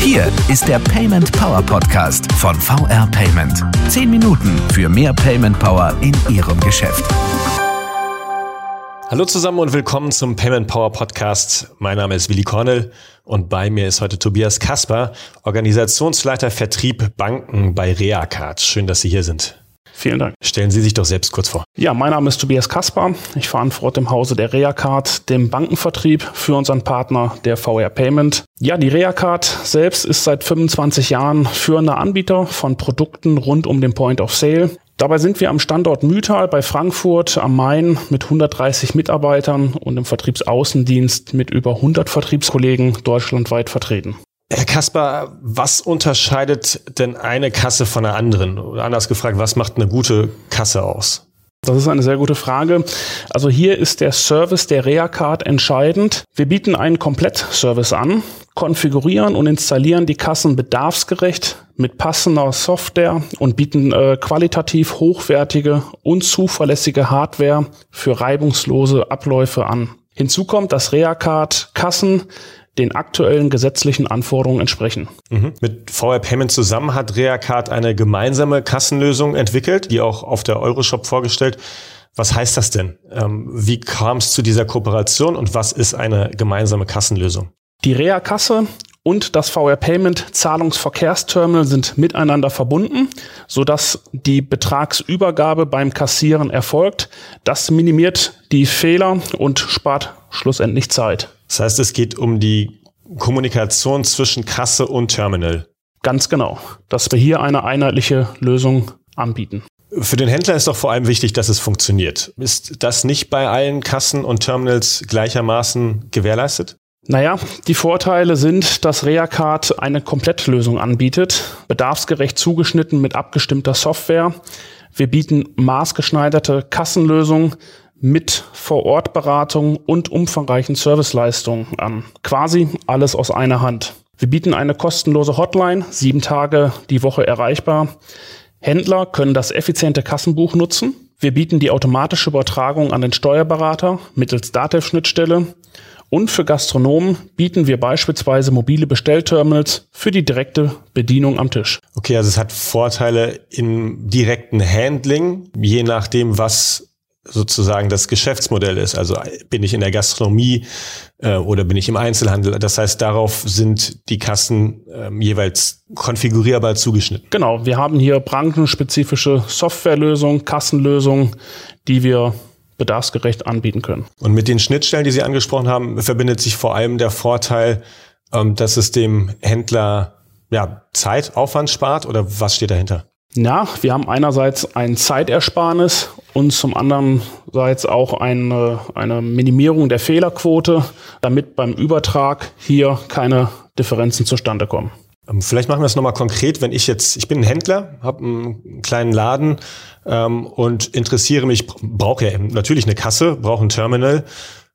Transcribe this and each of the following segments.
Hier ist der Payment Power Podcast von VR Payment. Zehn Minuten für mehr Payment Power in Ihrem Geschäft. Hallo zusammen und willkommen zum Payment Power Podcast. Mein Name ist Willi Kornel und bei mir ist heute Tobias Kasper, Organisationsleiter Vertrieb Banken bei Reacard. Schön, dass Sie hier sind. Vielen Dank. Stellen Sie sich doch selbst kurz vor. Ja, mein Name ist Tobias Kasper. Ich verantworte im Hause der Reacard den Bankenvertrieb für unseren Partner der VR Payment. Ja, die Reacard selbst ist seit 25 Jahren führender Anbieter von Produkten rund um den Point of Sale. Dabei sind wir am Standort Mühltal bei Frankfurt am Main mit 130 Mitarbeitern und im Vertriebsaußendienst mit über 100 Vertriebskollegen deutschlandweit vertreten. Herr Kasper, was unterscheidet denn eine Kasse von einer anderen? Oder anders gefragt, was macht eine gute Kasse aus? Das ist eine sehr gute Frage. Also hier ist der Service der Reacard entscheidend. Wir bieten einen Komplettservice an, konfigurieren und installieren die Kassen bedarfsgerecht mit passender Software und bieten äh, qualitativ hochwertige und zuverlässige Hardware für reibungslose Abläufe an. Hinzu kommt, dass Reacard Kassen den aktuellen gesetzlichen Anforderungen entsprechen. Mhm. Mit VR Payment zusammen hat Reacard eine gemeinsame Kassenlösung entwickelt, die auch auf der Euroshop vorgestellt. Was heißt das denn? Ähm, wie kam es zu dieser Kooperation und was ist eine gemeinsame Kassenlösung? Die Rea-Kasse und das VR Payment Zahlungsverkehrsterminal sind miteinander verbunden, sodass die Betragsübergabe beim Kassieren erfolgt. Das minimiert die Fehler und spart schlussendlich Zeit. Das heißt, es geht um die Kommunikation zwischen Kasse und Terminal. Ganz genau, dass wir hier eine einheitliche Lösung anbieten. Für den Händler ist doch vor allem wichtig, dass es funktioniert. Ist das nicht bei allen Kassen und Terminals gleichermaßen gewährleistet? Naja, die Vorteile sind, dass Reacard eine Komplettlösung anbietet, bedarfsgerecht zugeschnitten mit abgestimmter Software. Wir bieten maßgeschneiderte Kassenlösungen mit Vor-Ort-Beratung und umfangreichen Serviceleistungen an. Quasi alles aus einer Hand. Wir bieten eine kostenlose Hotline, sieben Tage die Woche erreichbar. Händler können das effiziente Kassenbuch nutzen. Wir bieten die automatische Übertragung an den Steuerberater mittels Datev-Schnittstelle. Und für Gastronomen bieten wir beispielsweise mobile Bestellterminals für die direkte Bedienung am Tisch. Okay, also es hat Vorteile im direkten Handling, je nachdem, was sozusagen das Geschäftsmodell ist. Also bin ich in der Gastronomie äh, oder bin ich im Einzelhandel. Das heißt, darauf sind die Kassen äh, jeweils konfigurierbar zugeschnitten. Genau, wir haben hier branchenspezifische Softwarelösungen, Kassenlösungen, die wir bedarfsgerecht anbieten können. Und mit den Schnittstellen, die Sie angesprochen haben, verbindet sich vor allem der Vorteil, ähm, dass es dem Händler ja, Zeit, Aufwand spart oder was steht dahinter? Ja, wir haben einerseits ein Zeitersparnis und zum anderen seits auch eine, eine Minimierung der Fehlerquote, damit beim Übertrag hier keine Differenzen zustande kommen. Ähm, vielleicht machen wir es nochmal konkret, wenn ich jetzt, ich bin ein Händler, habe einen kleinen Laden ähm, und interessiere mich, brauche ja natürlich eine Kasse, brauche ein Terminal.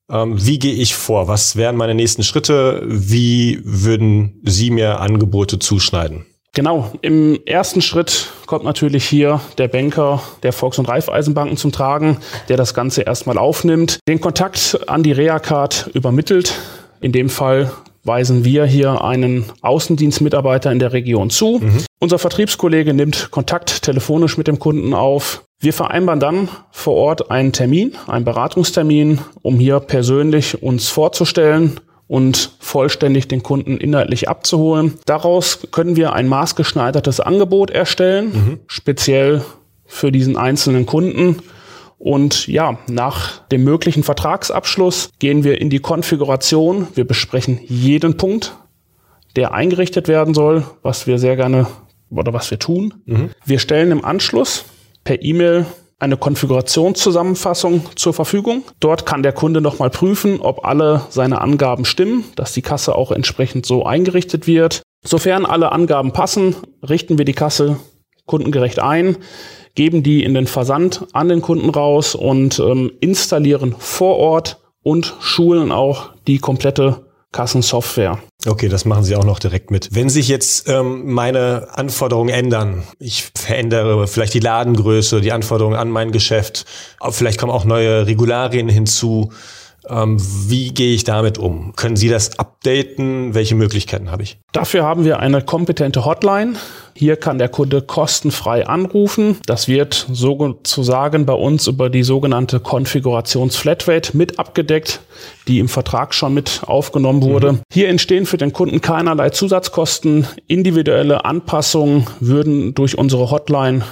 Ähm, wie gehe ich vor? Was wären meine nächsten Schritte? Wie würden Sie mir Angebote zuschneiden? Genau, im ersten Schritt kommt natürlich hier der Banker der Volks- und Raiffeisenbanken zum Tragen, der das Ganze erstmal aufnimmt, den Kontakt an die Reacard übermittelt. In dem Fall weisen wir hier einen Außendienstmitarbeiter in der Region zu. Mhm. Unser Vertriebskollege nimmt Kontakt telefonisch mit dem Kunden auf. Wir vereinbaren dann vor Ort einen Termin, einen Beratungstermin, um hier persönlich uns vorzustellen und vollständig den Kunden inhaltlich abzuholen. Daraus können wir ein maßgeschneidertes Angebot erstellen, mhm. speziell für diesen einzelnen Kunden. Und ja, nach dem möglichen Vertragsabschluss gehen wir in die Konfiguration. Wir besprechen jeden Punkt, der eingerichtet werden soll, was wir sehr gerne oder was wir tun. Mhm. Wir stellen im Anschluss per E-Mail eine Konfigurationszusammenfassung zur Verfügung. Dort kann der Kunde nochmal prüfen, ob alle seine Angaben stimmen, dass die Kasse auch entsprechend so eingerichtet wird. Sofern alle Angaben passen, richten wir die Kasse kundengerecht ein, geben die in den Versand an den Kunden raus und ähm, installieren vor Ort und schulen auch die komplette Kassensoftware. Okay, das machen Sie auch noch direkt mit. Wenn sich jetzt ähm, meine Anforderungen ändern, ich verändere vielleicht die Ladengröße, die Anforderungen an mein Geschäft, vielleicht kommen auch neue Regularien hinzu. Ähm, wie gehe ich damit um? Können Sie das updaten? Welche Möglichkeiten habe ich? Dafür haben wir eine kompetente Hotline. Hier kann der Kunde kostenfrei anrufen. Das wird sozusagen bei uns über die sogenannte Konfigurations-Flatrate mit abgedeckt, die im Vertrag schon mit aufgenommen wurde. Mhm. Hier entstehen für den Kunden keinerlei Zusatzkosten. Individuelle Anpassungen würden durch unsere Hotline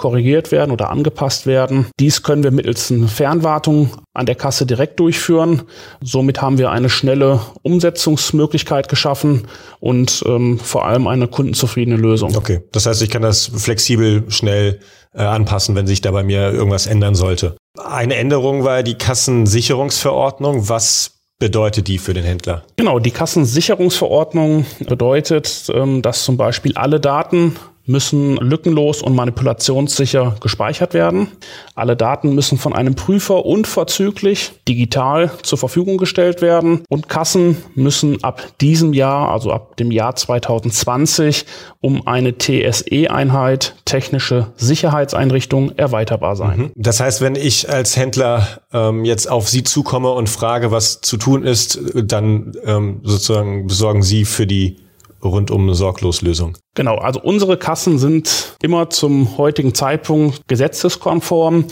korrigiert werden oder angepasst werden. Dies können wir mittels einer Fernwartung an der Kasse direkt durchführen. Somit haben wir eine schnelle Umsetzungsmöglichkeit geschaffen und ähm, vor allem eine kundenzufriedene Lösung. Okay, das heißt, ich kann das flexibel schnell äh, anpassen, wenn sich da bei mir irgendwas ändern sollte. Eine Änderung war die Kassensicherungsverordnung. Was bedeutet die für den Händler? Genau, die Kassensicherungsverordnung bedeutet, ähm, dass zum Beispiel alle Daten müssen lückenlos und manipulationssicher gespeichert werden. Alle Daten müssen von einem Prüfer unverzüglich digital zur Verfügung gestellt werden und Kassen müssen ab diesem Jahr, also ab dem Jahr 2020, um eine TSE-Einheit, technische Sicherheitseinrichtung, erweiterbar sein. Mhm. Das heißt, wenn ich als Händler ähm, jetzt auf Sie zukomme und frage, was zu tun ist, dann ähm, sozusagen besorgen Sie für die rundum Sorgloslösung. Genau, also unsere Kassen sind immer zum heutigen Zeitpunkt gesetzeskonform.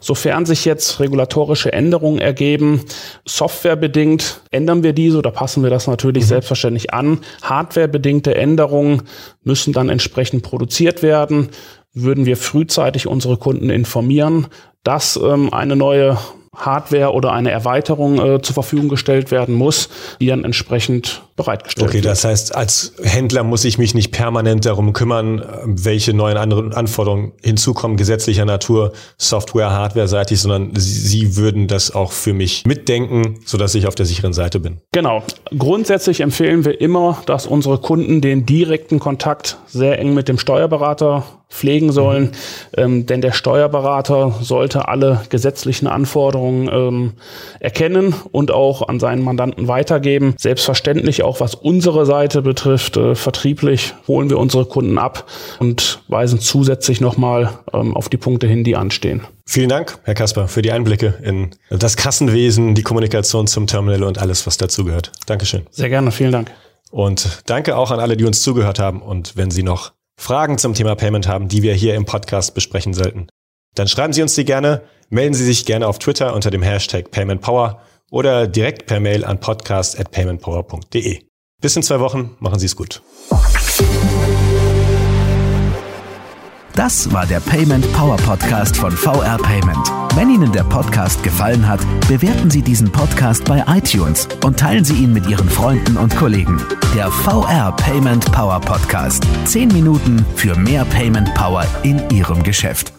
Sofern sich jetzt regulatorische Änderungen ergeben, softwarebedingt ändern wir diese oder passen wir das natürlich mhm. selbstverständlich an. Hardwarebedingte Änderungen müssen dann entsprechend produziert werden. Würden wir frühzeitig unsere Kunden informieren, dass ähm, eine neue Hardware oder eine Erweiterung äh, zur Verfügung gestellt werden muss, die dann entsprechend bereitgestellt okay, wird. Das heißt, als Händler muss ich mich nicht permanent darum kümmern, welche neuen anderen Anforderungen hinzukommen, gesetzlicher Natur, Software, Hardware-seitig, sondern Sie würden das auch für mich mitdenken, sodass ich auf der sicheren Seite bin. Genau. Grundsätzlich empfehlen wir immer, dass unsere Kunden den direkten Kontakt sehr eng mit dem Steuerberater pflegen sollen, mhm. ähm, denn der Steuerberater sollte alle gesetzlichen Anforderungen ähm, erkennen und auch an seinen Mandanten weitergeben. Selbstverständlich auch was unsere Seite betrifft, äh, vertrieblich holen wir unsere Kunden ab und weisen zusätzlich nochmal ähm, auf die Punkte hin, die anstehen. Vielen Dank, Herr Kasper, für die Einblicke in das Kassenwesen, die Kommunikation zum Terminal und alles, was dazugehört. Dankeschön. Sehr gerne, vielen Dank. Und danke auch an alle, die uns zugehört haben. Und wenn Sie noch Fragen zum Thema Payment haben, die wir hier im Podcast besprechen sollten, dann schreiben Sie uns die gerne, melden Sie sich gerne auf Twitter unter dem Hashtag PaymentPower oder direkt per Mail an podcast@paymentpower.de. Bis in zwei Wochen, machen Sie es gut. Das war der Payment Power Podcast von VR Payment. Wenn Ihnen der Podcast gefallen hat, bewerten Sie diesen Podcast bei iTunes und teilen Sie ihn mit Ihren Freunden und Kollegen. Der VR Payment Power Podcast. Zehn Minuten für mehr Payment Power in Ihrem Geschäft.